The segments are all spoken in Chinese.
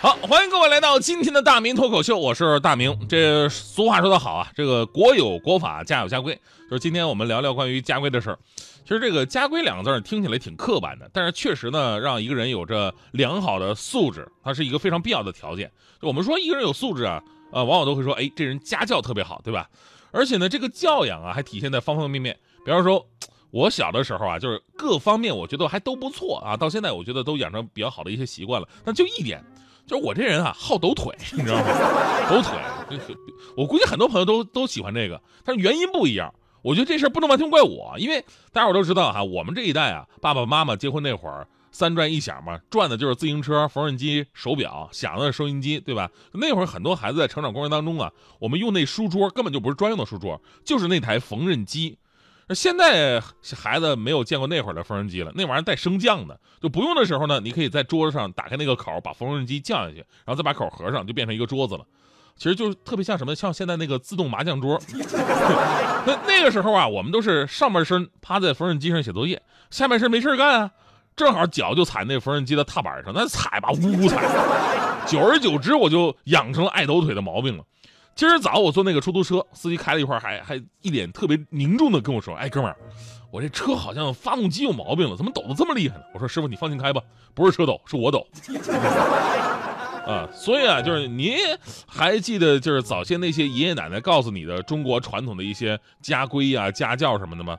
好，欢迎各位来到今天的大明脱口秀，我是大明。这俗话说得好啊，这个国有国法，家有家规。就是今天我们聊聊关于家规的事儿。其实这个家规两个字听起来挺刻板的，但是确实呢，让一个人有着良好的素质，它是一个非常必要的条件。我们说一个人有素质啊，呃，往往都会说，哎，这人家教特别好，对吧？而且呢，这个教养啊，还体现在方方面面。比方说，我小的时候啊，就是各方面我觉得还都不错啊，到现在我觉得都养成比较好的一些习惯了。但就一点。就是我这人啊，好抖腿，你知道吗？抖腿，我估计很多朋友都都喜欢这个，但是原因不一样。我觉得这事儿不能完全怪我，因为大家伙都知道哈，我们这一代啊，爸爸妈妈结婚那会儿，三转一响嘛，转的就是自行车、缝纫机、手表，响的是收音机，对吧？那会儿很多孩子在成长过程当中啊，我们用那书桌根本就不是专用的书桌，就是那台缝纫机。现在孩子没有见过那会儿的缝纫机了，那玩意儿带升降的，就不用的时候呢，你可以在桌子上打开那个口，把缝纫机降下去，然后再把口合上，就变成一个桌子了。其实就是特别像什么，像现在那个自动麻将桌。那那个时候啊，我们都是上半身趴在缝纫机上写作业，下半身没事干啊，正好脚就踩那缝纫机的踏板上，那踩吧，呜呜踩。久而久之，我就养成了爱抖腿的毛病了。今儿早我坐那个出租车，司机开了一会儿，还还一脸特别凝重的跟我说：“哎，哥们儿，我这车好像发动机有毛病了，怎么抖得这么厉害呢？”我说：“师傅，你放心开吧，不是车抖，是我抖。”啊，所以啊，就是您还记得就是早先那些爷爷奶奶告诉你的中国传统的一些家规啊、家教什么的吗？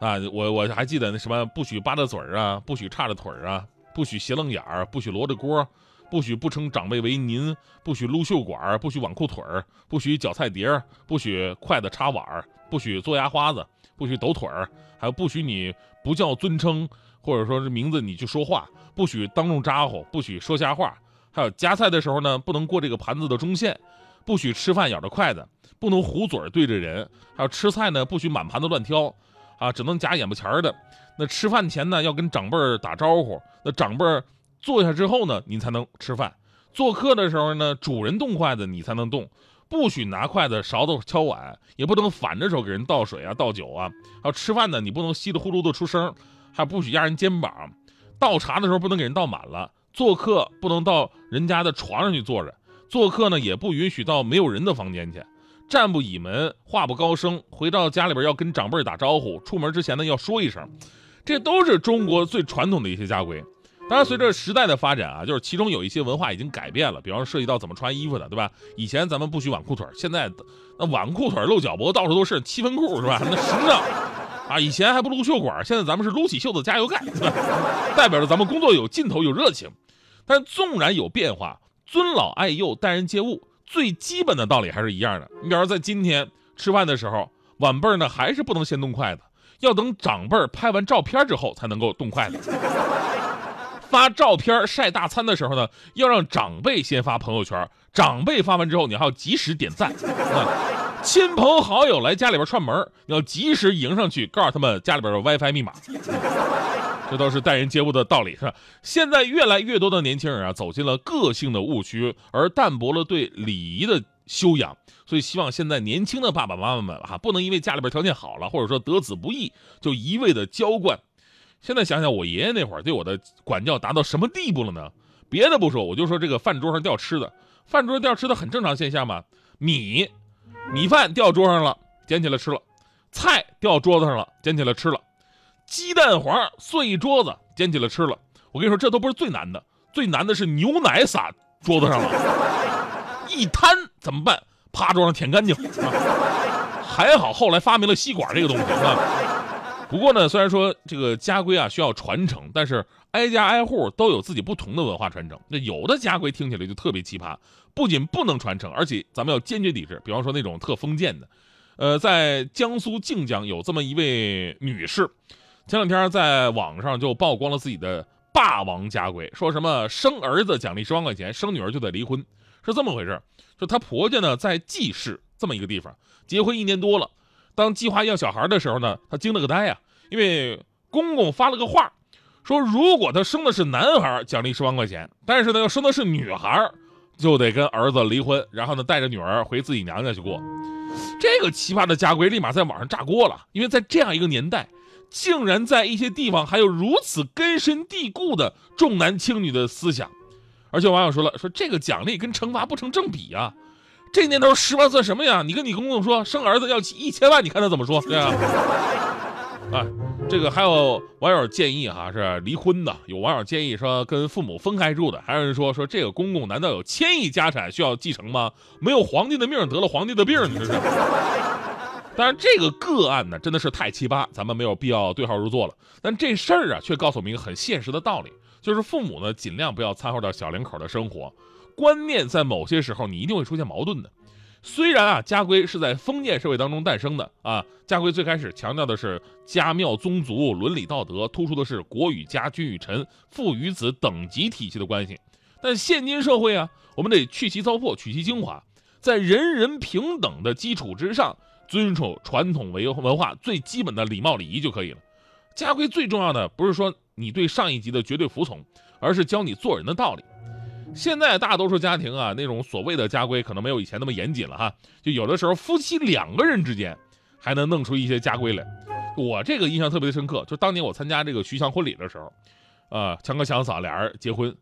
啊，我我还记得那什么，不许扒着嘴儿啊，不许叉着腿儿啊，不许斜楞眼儿，不许罗着锅。不许不称长辈为您，不许撸袖管，不许挽裤腿儿，不许搅菜碟儿，不许筷子插碗儿，不许做牙花子，不许抖腿儿，还有不许你不叫尊称或者说是名字你去说话，不许当众咋呼，不许说瞎话，还有夹菜的时候呢，不能过这个盘子的中线，不许吃饭咬着筷子，不能糊嘴对着人，还有吃菜呢不许满盘子乱挑，啊，只能夹眼巴前儿的。那吃饭前呢要跟长辈儿打招呼，那长辈儿。坐下之后呢，你才能吃饭。做客的时候呢，主人动筷子，你才能动。不许拿筷子、勺子敲碗，也不能反着手给人倒水啊、倒酒啊。还有吃饭呢，你不能稀里呼噜的出声，还不许压人肩膀。倒茶的时候不能给人倒满了。做客不能到人家的床上去坐着。做客呢，也不允许到没有人的房间去。站不倚门，话不高声。回到家里边要跟长辈打招呼，出门之前呢要说一声。这都是中国最传统的一些家规。当然，随着时代的发展啊，就是其中有一些文化已经改变了。比方说，涉及到怎么穿衣服的，对吧？以前咱们不许挽裤腿，现在那挽裤腿露脚脖，到处都是七分裤，是吧？那时尚啊！以前还不撸袖管，现在咱们是撸起袖子加油干，代表着咱们工作有劲头、有热情。但纵然有变化，尊老爱幼、待人接物，最基本的道理还是一样的。你比方说，在今天吃饭的时候，晚辈呢还是不能先动筷子，要等长辈拍完照片之后才能够动筷子。发照片晒大餐的时候呢，要让长辈先发朋友圈，长辈发完之后，你还要及时点赞。亲朋好友来家里边串门，你要及时迎上去，告诉他们家里边的 WiFi 密码。这都是待人接物的道理，是吧？现在越来越多的年轻人啊，走进了个性的误区，而淡薄了对礼仪的修养。所以，希望现在年轻的爸爸妈妈们啊，不能因为家里边条件好了，或者说得子不易，就一味的娇惯。现在想想，我爷爷那会儿对我的管教达到什么地步了呢？别的不说，我就说这个饭桌上掉吃的，饭桌上掉吃的很正常现象嘛。米，米饭掉桌上了，捡起来吃了；菜掉桌子上了，捡起来吃了；鸡蛋黄碎一桌子，捡起来吃了。我跟你说，这都不是最难的，最难的是牛奶洒桌子上了，一摊怎么办？趴桌上舔干净。还好后来发明了吸管这个东西啊。不过呢，虽然说这个家规啊需要传承，但是挨家挨户都有自己不同的文化传承。那有的家规听起来就特别奇葩，不仅不能传承，而且咱们要坚决抵制。比方说那种特封建的，呃，在江苏靖江有这么一位女士，前两天在网上就曝光了自己的霸王家规，说什么生儿子奖励十万块钱，生女儿就得离婚，是这么回事。就她婆家呢在济市这么一个地方，结婚一年多了，当计划要小孩的时候呢，她惊了个呆呀，因为公公发了个话，说如果她生的是男孩，奖励十万块钱，但是呢要生的是女孩，就得跟儿子离婚，然后呢带着女儿回自己娘家去过。这个奇葩的家规立马在网上炸锅了，因为在这样一个年代。竟然在一些地方还有如此根深蒂固的重男轻女的思想，而且网友说了，说这个奖励跟惩罚不成正比啊！这年头十万算什么呀？你跟你公公说生儿子要一千万，你看他怎么说？对啊，啊，这个还有网友建议哈是离婚的，有网友建议说跟父母分开住的，还有人说说这个公公难道有千亿家产需要继承吗？没有皇帝的命得了皇帝的病，你这是。当然，这个个案呢，真的是太奇葩，咱们没有必要对号入座了。但这事儿啊，却告诉我们一个很现实的道理，就是父母呢，尽量不要掺和到小两口的生活。观念在某些时候，你一定会出现矛盾的。虽然啊，家规是在封建社会当中诞生的啊，家规最开始强调的是家庙宗族伦理道德，突出的是国与家、君与臣、父与子等级体系的关系。但现今社会啊，我们得去其糟粕，取其精华，在人人平等的基础之上。遵守传统文文化最基本的礼貌礼仪就可以了。家规最重要的不是说你对上一级的绝对服从，而是教你做人的道理。现在大多数家庭啊，那种所谓的家规可能没有以前那么严谨了哈。就有的时候夫妻两个人之间还能弄出一些家规来。我这个印象特别的深刻，就当年我参加这个徐强婚礼的时候，呃，强哥强嫂俩人结婚，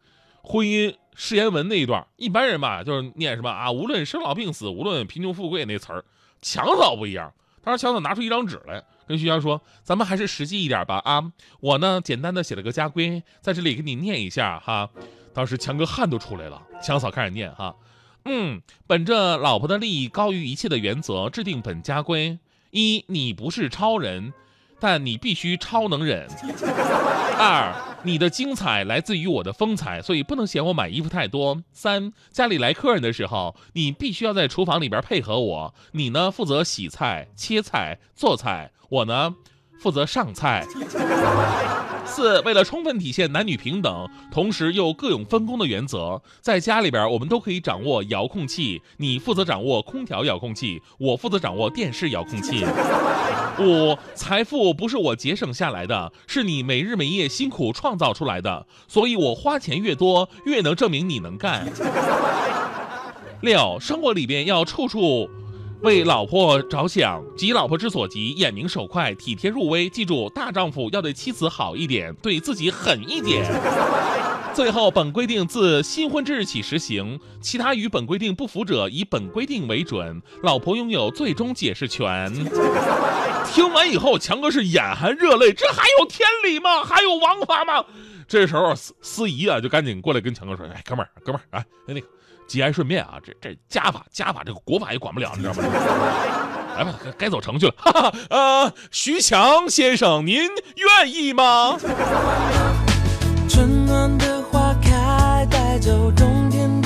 婚姻誓言文那一段，一般人吧就是念什么啊，无论生老病死，无论贫穷富贵那词儿。强嫂不一样，当时强嫂拿出一张纸来，跟徐强说：“咱们还是实际一点吧啊！我呢，简单的写了个家规，在这里给你念一下哈。”当时强哥汗都出来了。强嫂开始念哈：“嗯，本着老婆的利益高于一切的原则，制定本家规。一，你不是超人，但你必须超能忍。二。”你的精彩来自于我的风采，所以不能嫌我买衣服太多。三，家里来客人的时候，你必须要在厨房里边配合我。你呢，负责洗菜、切菜、做菜，我呢，负责上菜。四，为了充分体现男女平等，同时又各有分工的原则，在家里边我们都可以掌握遥控器，你负责掌握空调遥控器，我负责掌握电视遥控器。五，财富不是我节省下来的，是你每日每夜辛苦创造出来的，所以我花钱越多，越能证明你能干。六，生活里边要处处。为老婆着想，急老婆之所急，眼明手快，体贴入微。记住，大丈夫要对妻子好一点，对自己狠一点。最后，本规定自新婚之日起实行，其他与本规定不符者，以本规定为准。老婆拥有最终解释权。听完以后，强哥是眼含热泪，这还有天理吗？还有王法吗？这时候，司司仪啊，就赶紧过来跟强哥说：“哎，哥们儿，哥们儿，哎，那个。”节哀顺变啊，这这家法家法，这个国法也管不了，你知道吗？来吧，该走程序了。哈哈，呃，徐强先生，您愿意吗？春暖的花开，带走冬天的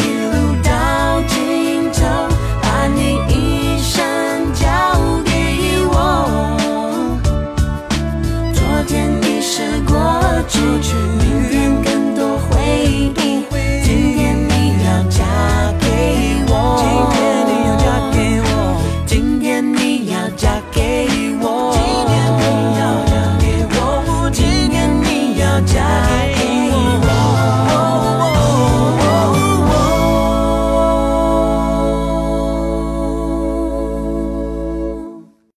不去。